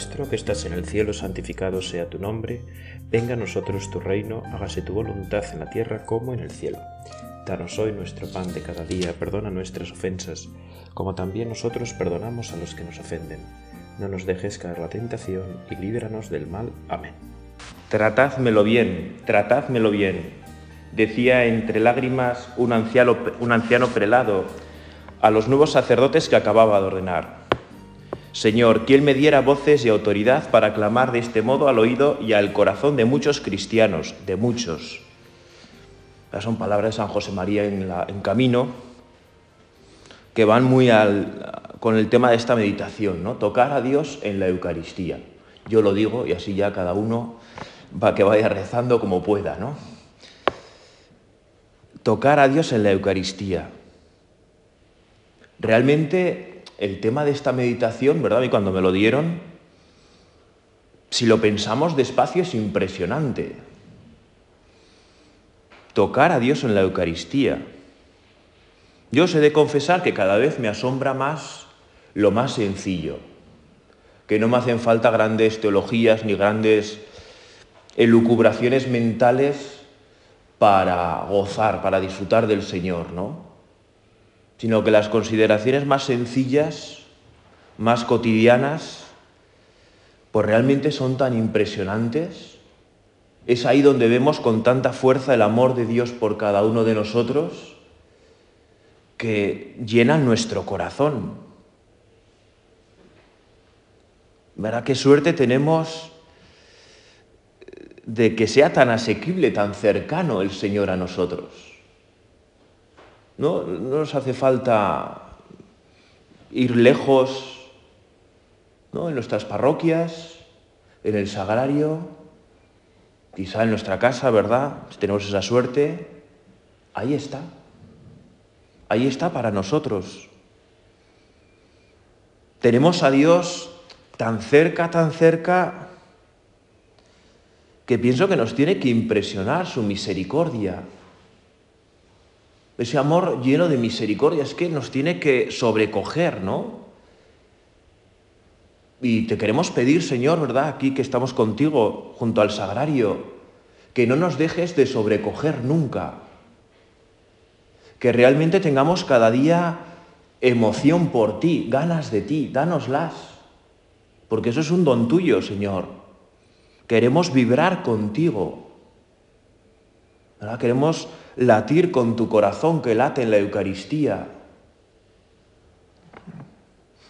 nuestro que estás en el cielo, santificado sea tu nombre, venga a nosotros tu reino, hágase tu voluntad en la tierra como en el cielo. Danos hoy nuestro pan de cada día, perdona nuestras ofensas, como también nosotros perdonamos a los que nos ofenden. No nos dejes caer la tentación y líbranos del mal. Amén. Tratádmelo bien, tratádmelo bien, decía entre lágrimas un anciano, un anciano prelado a los nuevos sacerdotes que acababa de ordenar. Señor, que Él me diera voces y autoridad para clamar de este modo al oído y al corazón de muchos cristianos, de muchos. Estas son palabras de San José María en, en camino, que van muy al, con el tema de esta meditación, ¿no? Tocar a Dios en la Eucaristía. Yo lo digo y así ya cada uno va que vaya rezando como pueda, ¿no? Tocar a Dios en la Eucaristía. Realmente el tema de esta meditación, ¿verdad? Y cuando me lo dieron, si lo pensamos despacio es impresionante. Tocar a Dios en la Eucaristía. Yo os he de confesar que cada vez me asombra más lo más sencillo, que no me hacen falta grandes teologías ni grandes elucubraciones mentales para gozar, para disfrutar del Señor, ¿no? Sino que las consideraciones más sencillas, más cotidianas, pues realmente son tan impresionantes. Es ahí donde vemos con tanta fuerza el amor de Dios por cada uno de nosotros que llenan nuestro corazón. ¿Verdad qué suerte tenemos de que sea tan asequible, tan cercano el Señor a nosotros? No, nos hace falta ir lejos, ¿no? En nuestras parroquias, en el sagrario, quizá en nuestra casa, ¿verdad? Si tenemos esa suerte, ahí está. Ahí está para nosotros. Tenemos a Dios tan cerca, tan cerca, que pienso que nos tiene que impresionar su misericordia, ese amor lleno de misericordia, es que nos tiene que sobrecoger, ¿no? Y te queremos pedir, Señor, ¿verdad? Aquí que estamos contigo, junto al sagrario, que no nos dejes de sobrecoger nunca. Que realmente tengamos cada día emoción por ti, ganas de ti, dánoslas. Porque eso es un don tuyo, Señor. Queremos vibrar contigo. ¿verdad? Queremos latir con tu corazón que late en la Eucaristía.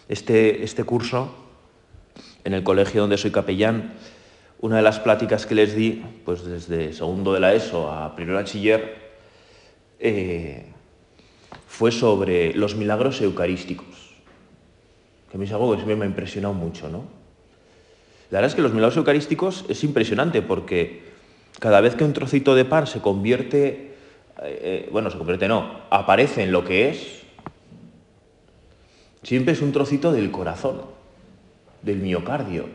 Este, este curso, en el colegio donde soy capellán, una de las pláticas que les di, pues desde segundo de la ESO a primero bachiller, eh, fue sobre los milagros eucarísticos, que a mí es algo que siempre me ha impresionado mucho, ¿no? La verdad es que los milagros eucarísticos es impresionante porque cada vez que un trocito de pan se convierte eh, bueno, se convierte no, aparece en lo que es, siempre es un trocito del corazón, del miocardio.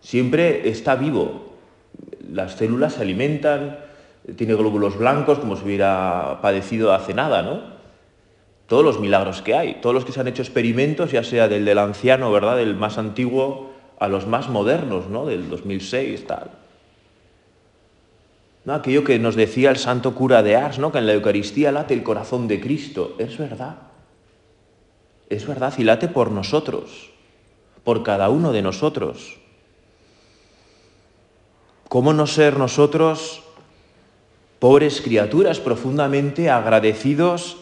Siempre está vivo. Las células se alimentan, tiene glóbulos blancos como si hubiera padecido hace nada, ¿no? Todos los milagros que hay, todos los que se han hecho experimentos, ya sea del del anciano, ¿verdad? Del más antiguo a los más modernos, ¿no? Del 2006, tal. ¿No? Aquello que nos decía el santo cura de Ars, ¿no? que en la Eucaristía late el corazón de Cristo. Es verdad. Es verdad y late por nosotros, por cada uno de nosotros. ¿Cómo no ser nosotros, pobres criaturas, profundamente agradecidos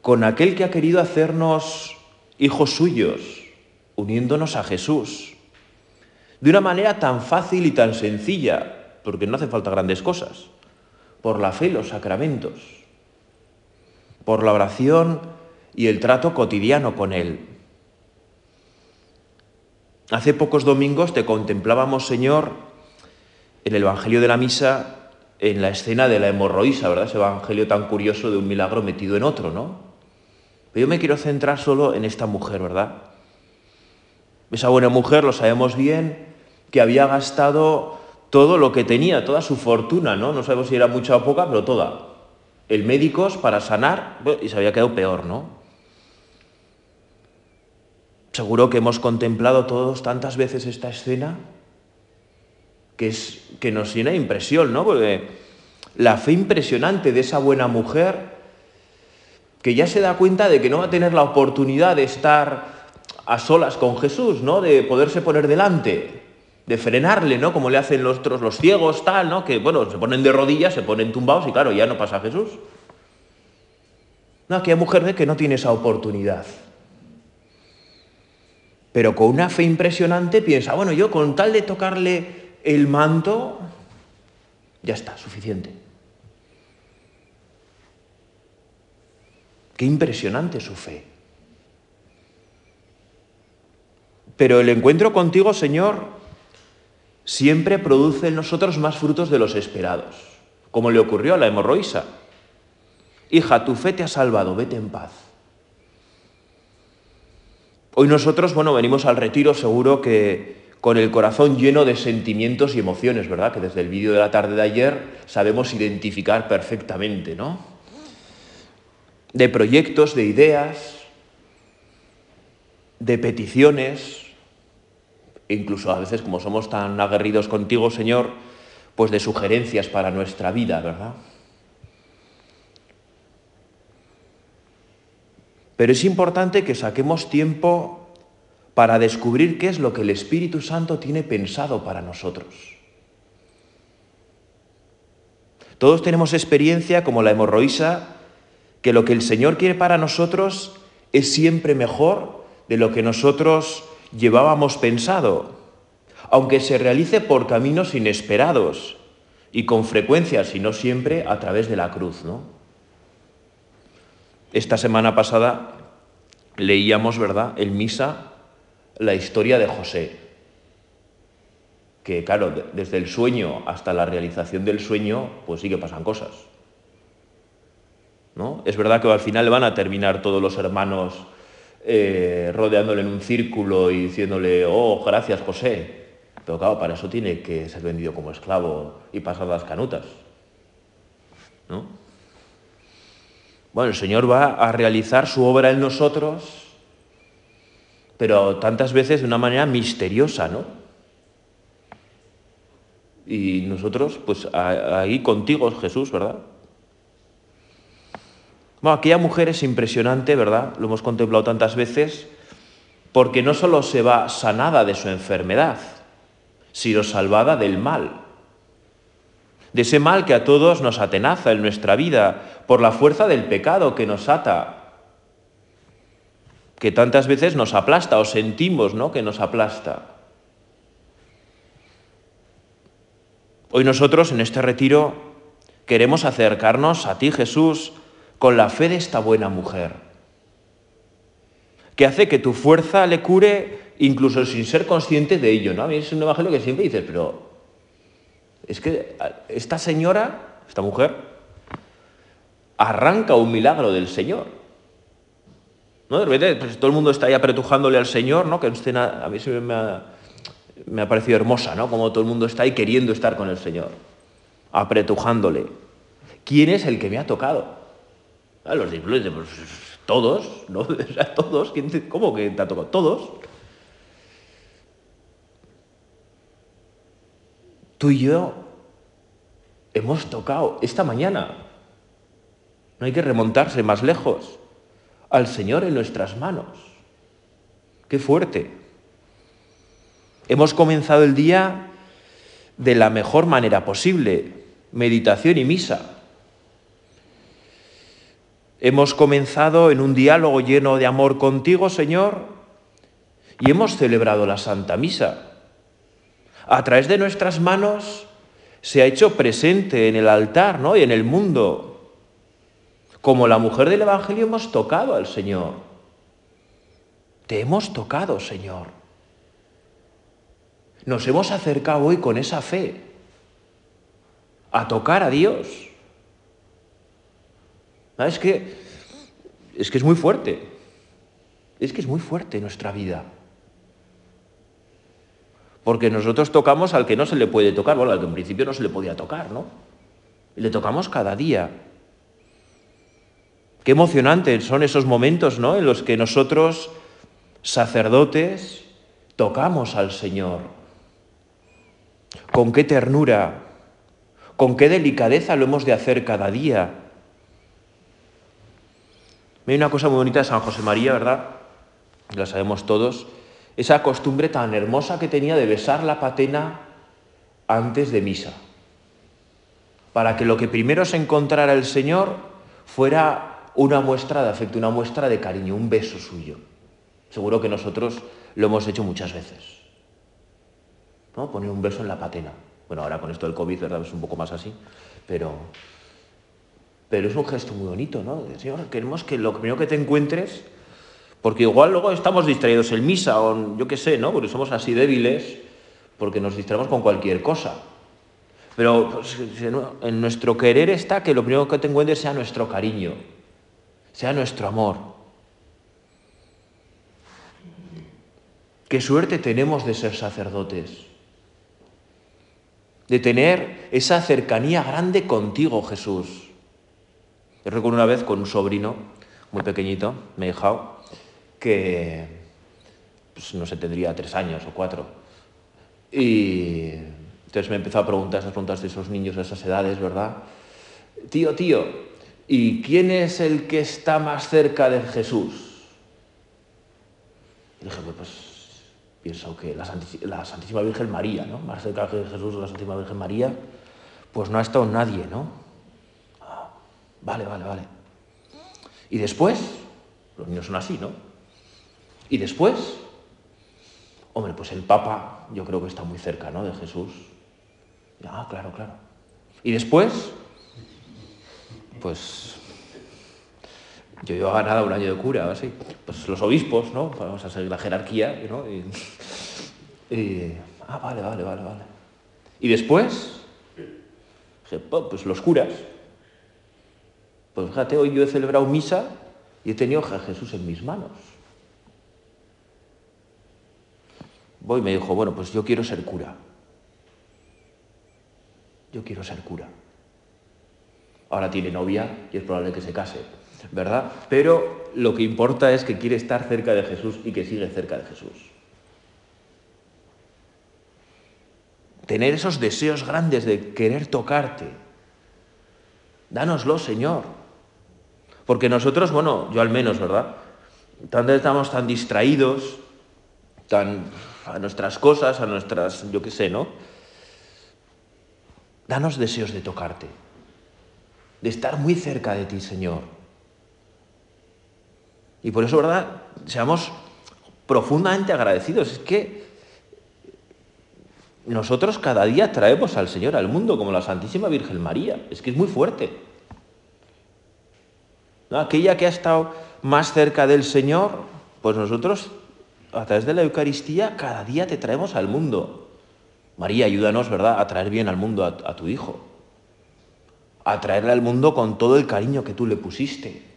con aquel que ha querido hacernos hijos suyos, uniéndonos a Jesús? De una manera tan fácil y tan sencilla, porque no hace falta grandes cosas, por la fe y los sacramentos, por la oración y el trato cotidiano con Él. Hace pocos domingos te contemplábamos, Señor, en el Evangelio de la Misa, en la escena de la hemorroísa, ¿verdad? Ese Evangelio tan curioso de un milagro metido en otro, ¿no? Pero yo me quiero centrar solo en esta mujer, ¿verdad? Esa buena mujer, lo sabemos bien, que había gastado todo lo que tenía, toda su fortuna, ¿no? No sabemos si era mucha o poca, pero toda. El médicos para sanar, y se había quedado peor, ¿no? Seguro que hemos contemplado todos tantas veces esta escena que, es, que nos llena de impresión, ¿no? Porque la fe impresionante de esa buena mujer que ya se da cuenta de que no va a tener la oportunidad de estar a solas con Jesús, ¿no? De poderse poner delante, de frenarle, ¿no? Como le hacen los otros, los ciegos, tal, ¿no? Que, bueno, se ponen de rodillas, se ponen tumbados y claro, ya no pasa Jesús. No, aquella mujer ve que no tiene esa oportunidad. Pero con una fe impresionante piensa, bueno, yo con tal de tocarle el manto, ya está, suficiente. Qué impresionante su fe. Pero el encuentro contigo, Señor, siempre produce en nosotros más frutos de los esperados, como le ocurrió a la hemorroísa. Hija, tu fe te ha salvado, vete en paz. Hoy nosotros, bueno, venimos al retiro seguro que con el corazón lleno de sentimientos y emociones, ¿verdad? Que desde el vídeo de la tarde de ayer sabemos identificar perfectamente, ¿no? De proyectos, de ideas, de peticiones, incluso a veces como somos tan aguerridos contigo, Señor, pues de sugerencias para nuestra vida, ¿verdad? Pero es importante que saquemos tiempo para descubrir qué es lo que el Espíritu Santo tiene pensado para nosotros. Todos tenemos experiencia como la hemorroísa, que lo que el Señor quiere para nosotros es siempre mejor de lo que nosotros llevábamos pensado, aunque se realice por caminos inesperados y con frecuencia, si no siempre, a través de la cruz, ¿no? Esta semana pasada leíamos, ¿verdad?, en misa la historia de José, que claro, desde el sueño hasta la realización del sueño, pues sí que pasan cosas. ¿No? Es verdad que al final van a terminar todos los hermanos eh, rodeándole en un círculo y diciéndole, oh, gracias José. Pero claro, para eso tiene que ser vendido como esclavo y pasar las canutas. ¿No? Bueno, el Señor va a realizar su obra en nosotros, pero tantas veces de una manera misteriosa, ¿no? Y nosotros, pues ahí contigo, Jesús, ¿verdad? Bueno, aquella mujer es impresionante, ¿verdad? Lo hemos contemplado tantas veces, porque no solo se va sanada de su enfermedad, sino salvada del mal de ese mal que a todos nos atenaza en nuestra vida, por la fuerza del pecado que nos ata, que tantas veces nos aplasta o sentimos ¿no? que nos aplasta. Hoy nosotros en este retiro queremos acercarnos a ti, Jesús, con la fe de esta buena mujer, que hace que tu fuerza le cure incluso sin ser consciente de ello. ¿no? A mí es un evangelio que siempre dices, pero es que esta señora, esta mujer, arranca un milagro del Señor. ¿No? De repente, pues, todo el mundo está ahí apretujándole al Señor, ¿no? Que en escena a mí me ha, me ha parecido hermosa, ¿no? Como todo el mundo está ahí queriendo estar con el Señor, apretujándole. ¿Quién es el que me ha tocado? Ah, los discípulos todos, ¿no? O sea, todos. ¿Cómo que te ha tocado? Todos. Tú y yo hemos tocado esta mañana. No hay que remontarse más lejos. Al Señor en nuestras manos. Qué fuerte. Hemos comenzado el día de la mejor manera posible, meditación y misa. Hemos comenzado en un diálogo lleno de amor contigo, Señor, y hemos celebrado la Santa Misa a través de nuestras manos se ha hecho presente en el altar ¿no? y en el mundo. Como la mujer del Evangelio hemos tocado al Señor. Te hemos tocado, Señor. Nos hemos acercado hoy con esa fe a tocar a Dios. Es que, es que es muy fuerte. Es que es muy fuerte nuestra vida. Porque nosotros tocamos al que no se le puede tocar, bueno, al que en principio no se le podía tocar, ¿no? Y le tocamos cada día. Qué emocionantes son esos momentos, ¿no? En los que nosotros sacerdotes, tocamos al Señor. Con qué ternura, con qué delicadeza lo hemos de hacer cada día. Hay una cosa muy bonita de San José María, ¿verdad? La sabemos todos. Esa costumbre tan hermosa que tenía de besar la patena antes de misa. Para que lo que primero se encontrara el Señor fuera una muestra de afecto, una muestra de cariño, un beso suyo. Seguro que nosotros lo hemos hecho muchas veces. ¿No? Poner un beso en la patena. Bueno, ahora con esto del COVID, ¿verdad? Es un poco más así, pero, pero es un gesto muy bonito, ¿no? Señor, queremos que lo primero que te encuentres, porque igual luego estamos distraídos en misa o yo qué sé, ¿no? Porque somos así débiles, porque nos distraemos con cualquier cosa. Pero pues, en nuestro querer está que lo primero que te encuentres sea nuestro cariño, sea nuestro amor. Qué suerte tenemos de ser sacerdotes, de tener esa cercanía grande contigo, Jesús. Yo recuerdo una vez con un sobrino muy pequeñito, me dejado, que pues, no sé, tendría tres años o cuatro. Y entonces me empezó a preguntar esas preguntas de esos niños de esas edades, ¿verdad? Tío, tío, ¿y quién es el que está más cerca de Jesús? Y dije, pues, pienso que la, Santísima Virgen María, ¿no? Más cerca de Jesús, la Santísima Virgen María, pues no ha estado nadie, ¿no? Vale, vale, vale. Y después, los niños son así, ¿no? Y después, hombre, pues el Papa yo creo que está muy cerca, ¿no? De Jesús. Ah, claro, claro. Y después, pues yo llevaba nada un año de cura, así. Pues los obispos, ¿no? Vamos a seguir la jerarquía, ¿no? Y, ah, vale, vale, vale, vale. Y después, pues los curas. Pues fíjate, hoy yo he celebrado misa y he tenido a Jesús en mis manos. Voy y me dijo, bueno, pues yo quiero ser cura. Yo quiero ser cura. Ahora tiene novia y es probable que se case. ¿verdad? Pero lo que importa es que quiere estar cerca de Jesús y que sigue cerca de Jesús. Tener esos deseos grandes de querer tocarte. Dánoslo, Señor. Porque nosotros, bueno, yo al menos, ¿verdad? Tanto estamos tan distraídos, tan a nuestras cosas, a nuestras, yo qué sé, ¿no? Danos deseos de tocarte, de estar muy cerca de ti, Señor. Y por eso, ¿verdad? Seamos profundamente agradecidos. Es que nosotros cada día traemos al Señor al mundo como la Santísima Virgen María. Es que es muy fuerte. Aquella que ha estado más cerca del Señor, pues nosotros a través de la Eucaristía cada día te traemos al mundo. María, ayúdanos, ¿verdad?, a traer bien al mundo a, a tu Hijo. A traerle al mundo con todo el cariño que tú le pusiste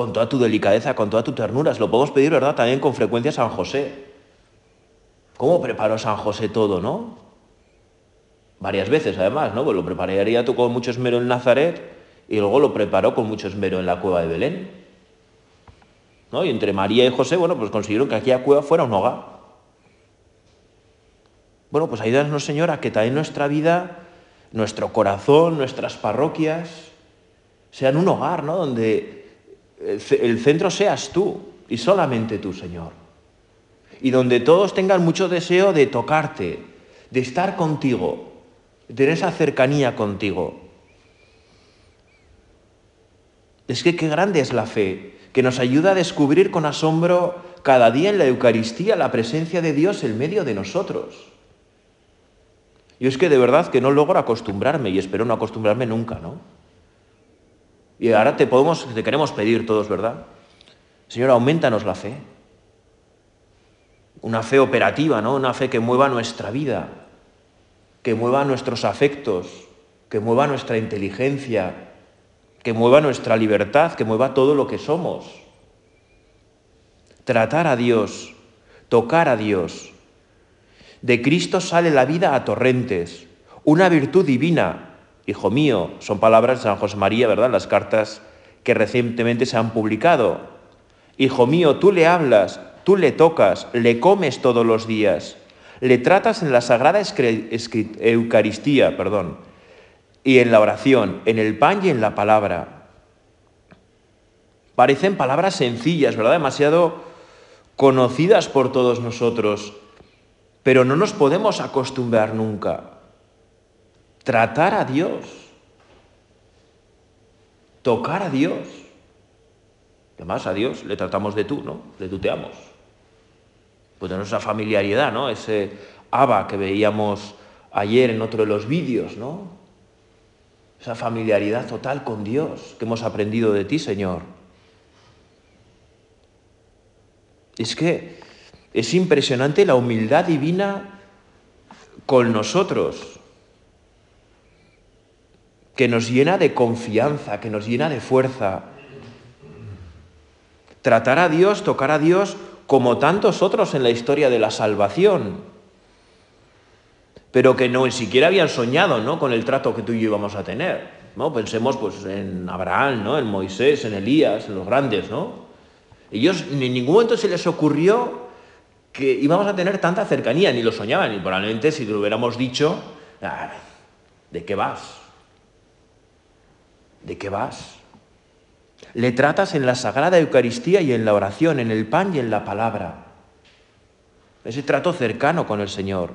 con toda tu delicadeza, con toda tu ternura. Se lo podemos pedir, ¿verdad? También con frecuencia a San José. ¿Cómo preparó San José todo, no? Varias veces, además, ¿no? Pues lo prepararía tú con mucho esmero en Nazaret y luego lo preparó con mucho esmero en la cueva de Belén. ¿No? Y entre María y José, bueno, pues consiguieron que aquella cueva fuera un hogar. Bueno, pues ayúdanos, Señor, a que también nuestra vida, nuestro corazón, nuestras parroquias, sean un hogar, ¿no? Donde el centro seas tú y solamente tú, Señor. Y donde todos tengan mucho deseo de tocarte, de estar contigo, de tener esa cercanía contigo. Es que qué grande es la fe, que nos ayuda a descubrir con asombro cada día en la Eucaristía la presencia de Dios en medio de nosotros. Yo es que de verdad que no logro acostumbrarme y espero no acostumbrarme nunca, ¿no? Y ahora te podemos, te queremos pedir todos, ¿verdad? Señor, aumentanos la fe. Una fe operativa, ¿no? Una fe que mueva nuestra vida, que mueva nuestros afectos, que mueva nuestra inteligencia, que mueva nuestra libertad, que mueva todo lo que somos. Tratar a Dios, tocar a Dios. De Cristo sale la vida a torrentes, una virtud divina Hijo mío, son palabras de San José María, ¿verdad? Las cartas que recientemente se han publicado. Hijo mío, tú le hablas, tú le tocas, le comes todos los días, le tratas en la sagrada Eucaristía, perdón, y en la oración, en el pan y en la palabra. Parecen palabras sencillas, ¿verdad? Demasiado conocidas por todos nosotros, pero no nos podemos acostumbrar nunca. Tratar a Dios, tocar a Dios. Además, a Dios le tratamos de tú, ¿no? Le tuteamos. Pues tenemos esa familiaridad, ¿no? Ese Aba que veíamos ayer en otro de los vídeos, ¿no? Esa familiaridad total con Dios que hemos aprendido de ti, Señor. Es que es impresionante la humildad divina con nosotros, que nos llena de confianza, que nos llena de fuerza. Tratar a Dios, tocar a Dios como tantos otros en la historia de la salvación, pero que no siquiera habían soñado ¿no? con el trato que tú y yo íbamos a tener. ¿no? Pensemos pues, en Abraham, ¿no? en Moisés, en Elías, en los grandes, ¿no? Ellos en ningún momento se les ocurrió que íbamos a tener tanta cercanía, ni lo soñaban, y probablemente si lo hubiéramos dicho, ah, ¿de qué vas? ¿De qué vas? Le tratas en la Sagrada Eucaristía y en la oración, en el pan y en la palabra. Ese trato cercano con el Señor.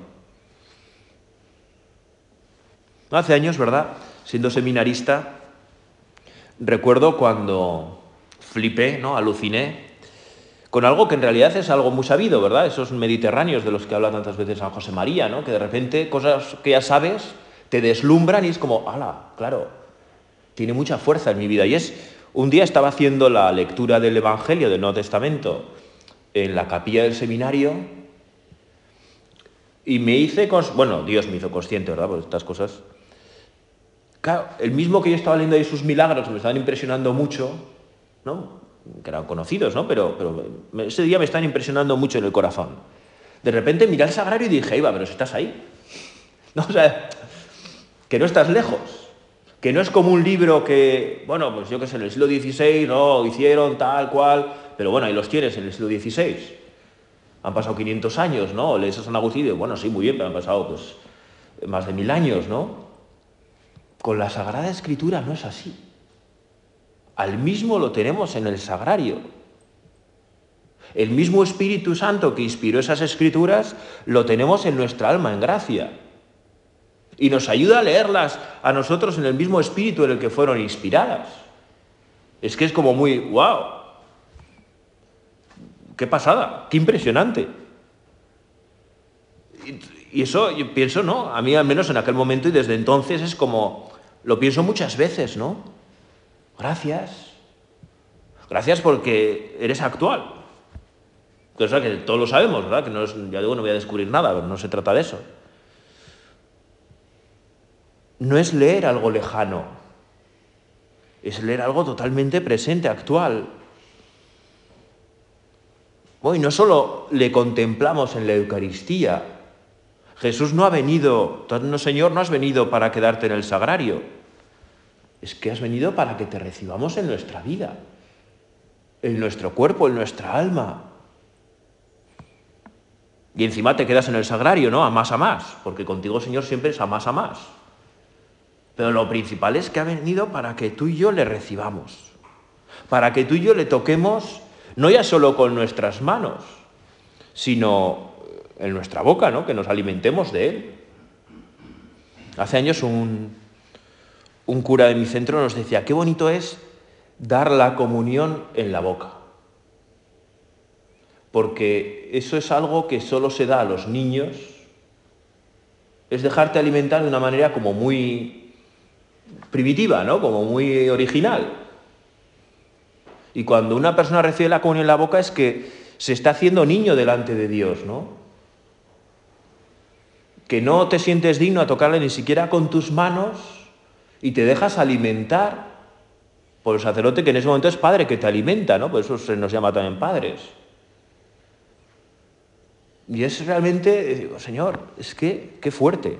Hace años, ¿verdad? Siendo seminarista, recuerdo cuando flipé, ¿no? Aluciné con algo que en realidad es algo muy sabido, ¿verdad? Esos mediterráneos de los que habla tantas veces San José María, ¿no? Que de repente cosas que ya sabes te deslumbran y es como, ala, claro, tiene mucha fuerza en mi vida. Y es, un día estaba haciendo la lectura del Evangelio del Nuevo Testamento en la capilla del seminario y me hice, bueno, Dios me hizo consciente, ¿verdad? Por estas cosas. Claro, el mismo que yo estaba leyendo ahí sus milagros, me estaban impresionando mucho, ¿no? que eran conocidos, ¿no? Pero, pero ese día me están impresionando mucho en el corazón. De repente miré al sagrario y dije, Iba, pero si estás ahí. No, o que no estás lejos. Que no es como un libro que, bueno, pues yo qué sé, en el siglo XVI, no, hicieron tal cual, pero bueno, ahí los tienes en el siglo XVI. Han pasado 500 años, ¿no? Lees a San Agustín bueno, sí, muy bien, pero han pasado pues más de mil años, ¿no? Con la Sagrada Escritura no es así. Al mismo lo tenemos en el sagrario. El mismo Espíritu Santo que inspiró esas escrituras lo tenemos en nuestra alma, en gracia. Y nos ayuda a leerlas a nosotros en el mismo espíritu en el que fueron inspiradas. Es que es como muy, wow. Qué pasada, qué impresionante. Y eso yo pienso, ¿no? A mí al menos en aquel momento y desde entonces es como, lo pienso muchas veces, ¿no? Gracias. Gracias porque eres actual. Cosa que todos lo sabemos, ¿verdad? Que no ya digo, no voy a descubrir nada, pero no se trata de eso. No es leer algo lejano, es leer algo totalmente presente, actual. Hoy no solo le contemplamos en la Eucaristía, Jesús no ha venido, no Señor, no has venido para quedarte en el sagrario es que has venido para que te recibamos en nuestra vida, en nuestro cuerpo, en nuestra alma. Y encima te quedas en el sagrario, ¿no? A más a más, porque contigo, Señor, siempre es a más a más. Pero lo principal es que ha venido para que tú y yo le recibamos, para que tú y yo le toquemos, no ya solo con nuestras manos, sino en nuestra boca, ¿no? Que nos alimentemos de Él. Hace años un, un cura de mi centro nos decía, qué bonito es dar la comunión en la boca. Porque eso es algo que solo se da a los niños, es dejarte alimentar de una manera como muy primitiva, ¿no? Como muy original. Y cuando una persona recibe la comunión en la boca es que se está haciendo niño delante de Dios, ¿no? Que no te sientes digno a tocarle ni siquiera con tus manos, y te dejas alimentar por el sacerdote que en ese momento es padre que te alimenta, ¿no? Por eso se nos llama también padres. Y es realmente, Señor, es que, qué fuerte.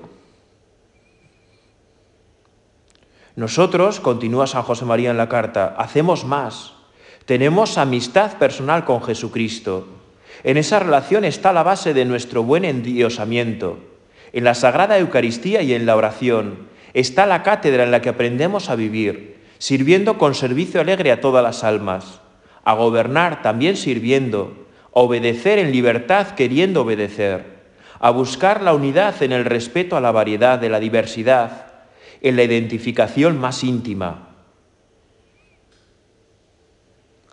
Nosotros, continúa San José María en la carta, hacemos más. Tenemos amistad personal con Jesucristo. En esa relación está la base de nuestro buen endiosamiento. En la Sagrada Eucaristía y en la oración está la cátedra en la que aprendemos a vivir, sirviendo con servicio alegre a todas las almas, a gobernar también sirviendo, a obedecer en libertad queriendo obedecer, a buscar la unidad en el respeto a la variedad de la diversidad, en la identificación más íntima.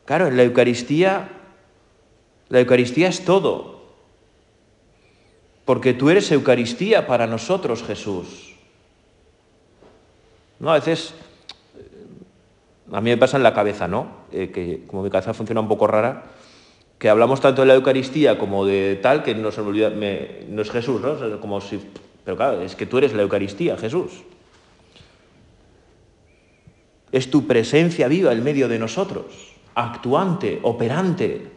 Claro, en la Eucaristía, la Eucaristía es todo, porque tú eres Eucaristía para nosotros, Jesús. No, a veces, a mí me pasa en la cabeza, ¿no? Eh, que como mi cabeza funciona un poco rara, que hablamos tanto de la Eucaristía como de tal que no se olvida, no es Jesús, ¿no? Como si, pero claro, es que tú eres la Eucaristía, Jesús. Es tu presencia viva en medio de nosotros, actuante, operante.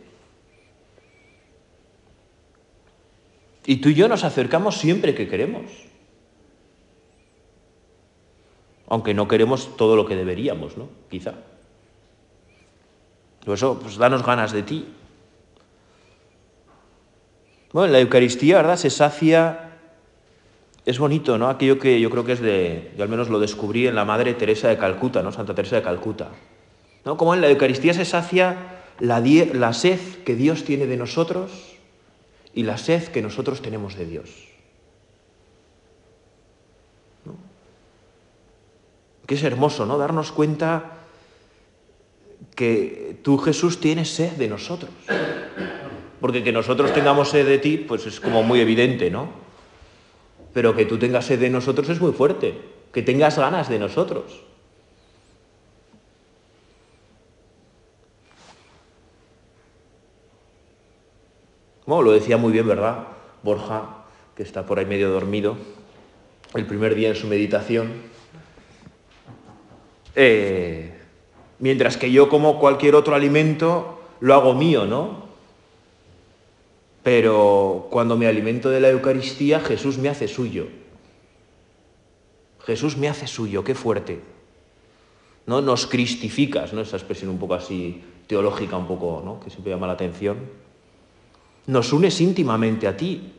Y tú y yo nos acercamos siempre que queremos. Aunque no queremos todo lo que deberíamos, ¿no? Quizá. Por eso, pues danos ganas de ti. Bueno, la Eucaristía, ¿verdad? Se sacia. Es bonito, ¿no? Aquello que yo creo que es de. Yo al menos lo descubrí en la Madre Teresa de Calcuta, ¿no? Santa Teresa de Calcuta. ¿No? Como en la Eucaristía se sacia la, la sed que Dios tiene de nosotros y la sed que nosotros tenemos de Dios. Que es hermoso, ¿no? Darnos cuenta que tú, Jesús, tienes sed de nosotros. Porque que nosotros tengamos sed de ti, pues es como muy evidente, ¿no? Pero que tú tengas sed de nosotros es muy fuerte. Que tengas ganas de nosotros. Lo decía muy bien, ¿verdad? Borja, que está por ahí medio dormido, el primer día en su meditación. Eh, mientras que yo como cualquier otro alimento, lo hago mío, ¿no? Pero cuando me alimento de la Eucaristía, Jesús me hace suyo. Jesús me hace suyo, qué fuerte. ¿No? Nos cristificas, ¿no? Esa expresión un poco así teológica, un poco, ¿no? Que siempre llama la atención nos unes íntimamente a ti.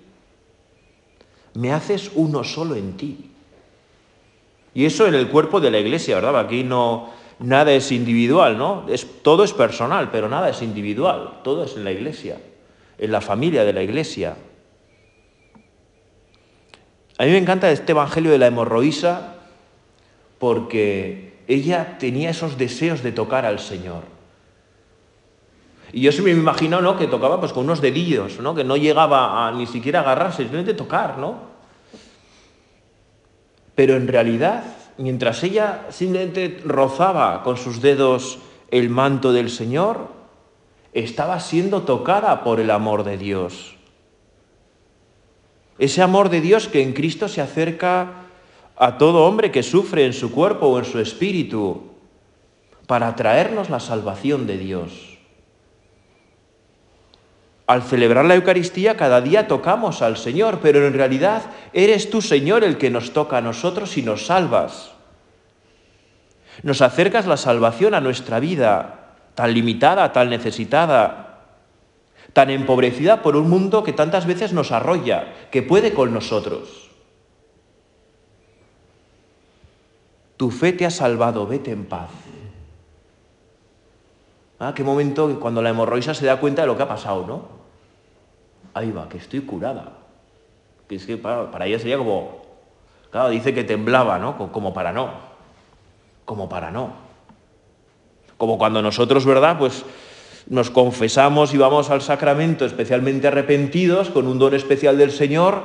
Me haces uno solo en ti. Y eso en el cuerpo de la iglesia, ¿verdad? Aquí no nada es individual, ¿no? Es, todo es personal, pero nada es individual. Todo es en la iglesia, en la familia de la iglesia. A mí me encanta este evangelio de la hemorroísa porque ella tenía esos deseos de tocar al Señor. Y yo siempre me imagino ¿no? que tocaba pues, con unos dedillos, ¿no? que no llegaba a ni siquiera agarrarse, simplemente tocar, ¿no? Pero en realidad, mientras ella simplemente rozaba con sus dedos el manto del Señor, estaba siendo tocada por el amor de Dios. Ese amor de Dios que en Cristo se acerca a todo hombre que sufre en su cuerpo o en su espíritu para traernos la salvación de Dios. Al celebrar la Eucaristía cada día tocamos al Señor, pero en realidad eres tú, Señor, el que nos toca a nosotros y nos salvas. Nos acercas la salvación a nuestra vida, tan limitada, tan necesitada, tan empobrecida por un mundo que tantas veces nos arrolla, que puede con nosotros. Tu fe te ha salvado, vete en paz. ¿Ah? Qué momento cuando la hemorroisa se da cuenta de lo que ha pasado, ¿no? ahí va, que estoy curada. Que es que para, ella sería como, claro, dice que temblaba, ¿no? Como para no, como para no. Como cuando nosotros, ¿verdad? Pues nos confesamos y vamos al sacramento especialmente arrepentidos, con un don especial del Señor,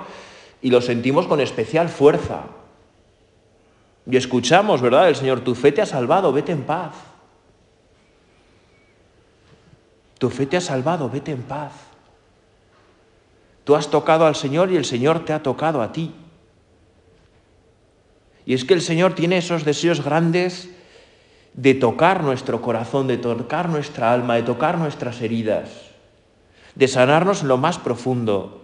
y lo sentimos con especial fuerza. Y escuchamos, ¿verdad? El Señor, tu fe te ha salvado, vete en paz. Tu fe te ha salvado, vete en paz. Tú has tocado al Señor y el Señor te ha tocado a ti. Y es que el Señor tiene esos deseos grandes de tocar nuestro corazón, de tocar nuestra alma, de tocar nuestras heridas, de sanarnos en lo más profundo.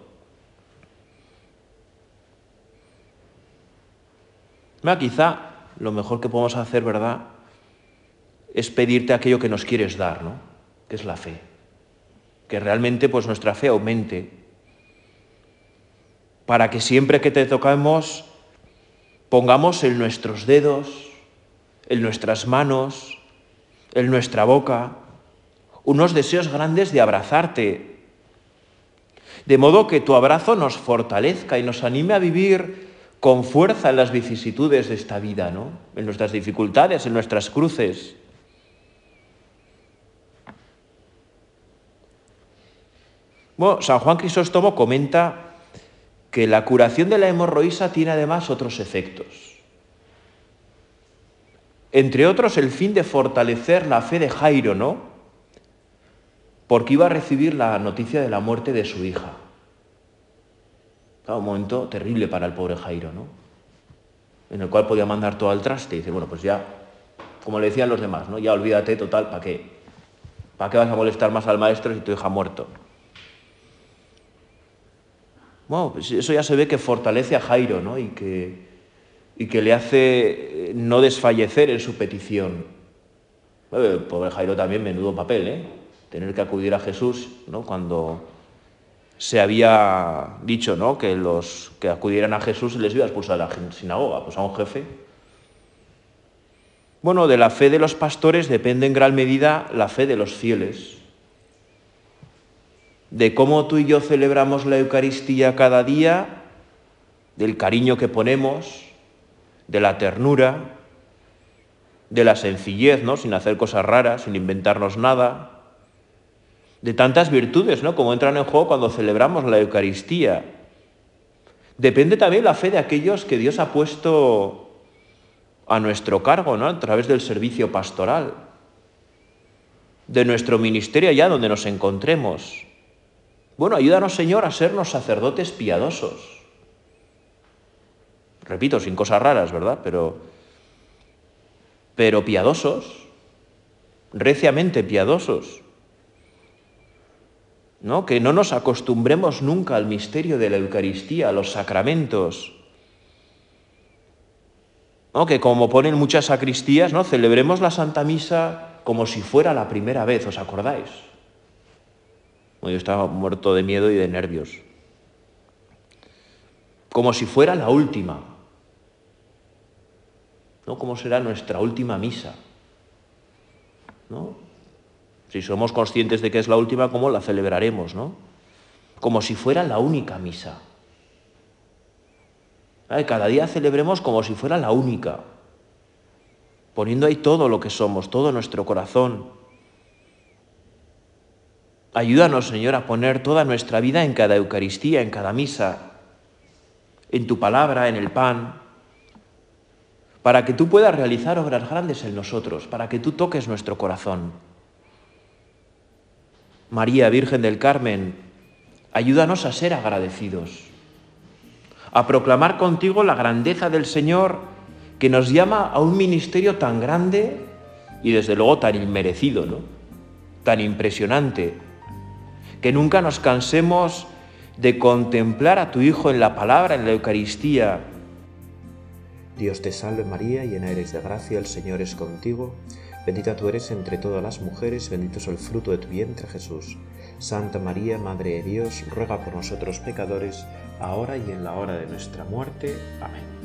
quizá lo mejor que podemos hacer, ¿verdad?, es pedirte aquello que nos quieres dar, ¿no? que es la fe. Que realmente pues nuestra fe aumente. Para que siempre que te toquemos pongamos en nuestros dedos, en nuestras manos, en nuestra boca, unos deseos grandes de abrazarte. De modo que tu abrazo nos fortalezca y nos anime a vivir con fuerza en las vicisitudes de esta vida, ¿no? En nuestras dificultades, en nuestras cruces. Bueno, San Juan Crisóstomo comenta que la curación de la hemorroísa tiene además otros efectos. Entre otros, el fin de fortalecer la fe de Jairo, ¿no? Porque iba a recibir la noticia de la muerte de su hija un momento terrible para el pobre Jairo, ¿no? En el cual podía mandar todo al traste y dice, bueno, pues ya, como le decían los demás, ¿no? Ya olvídate, total, ¿para qué? ¿Para qué vas a molestar más al maestro si tu hija ha muerto? Bueno, pues eso ya se ve que fortalece a Jairo, ¿no? Y que, y que le hace no desfallecer en su petición. el pobre Jairo también, menudo papel, ¿eh? Tener que acudir a Jesús, ¿no? Cuando se había dicho ¿no? que los que acudieran a Jesús les iba a expulsar de la sinagoga, pues a un jefe. Bueno, de la fe de los pastores depende en gran medida la fe de los fieles. De cómo tú y yo celebramos la Eucaristía cada día, del cariño que ponemos, de la ternura, de la sencillez, ¿no? sin hacer cosas raras, sin inventarnos nada, de tantas virtudes, ¿no? Como entran en juego cuando celebramos la Eucaristía. Depende también la fe de aquellos que Dios ha puesto a nuestro cargo, ¿no? A través del servicio pastoral, de nuestro ministerio allá donde nos encontremos. Bueno, ayúdanos, Señor, a sernos sacerdotes piadosos. Repito, sin cosas raras, ¿verdad? Pero, pero piadosos, reciamente piadosos ¿no? que no nos acostumbremos nunca al misterio de la Eucaristía, a los sacramentos. ¿no? Que como ponen muchas sacristías, ¿no? celebremos la Santa Misa como si fuera la primera vez, ¿os acordáis? Yo estaba muerto de miedo y de nervios. Como si fuera la última. ¿No? ¿Cómo será nuestra última misa? ¿No? Si somos conscientes de que es la última, ¿cómo la celebraremos, no? Como si fuera la única misa. Cada día celebremos como si fuera la única, poniendo ahí todo lo que somos, todo nuestro corazón. Ayúdanos, Señor, a poner toda nuestra vida en cada Eucaristía, en cada misa, en tu palabra, en el pan, para que tú puedas realizar obras grandes en nosotros, para que tú toques nuestro corazón. María Virgen del Carmen, ayúdanos a ser agradecidos, a proclamar contigo la grandeza del Señor que nos llama a un ministerio tan grande y desde luego tan inmerecido, ¿no? tan impresionante, que nunca nos cansemos de contemplar a tu Hijo en la palabra, en la Eucaristía. Dios te salve María, llena eres de gracia, el Señor es contigo. Bendita tú eres entre todas las mujeres, bendito es el fruto de tu vientre Jesús. Santa María, Madre de Dios, ruega por nosotros pecadores, ahora y en la hora de nuestra muerte. Amén.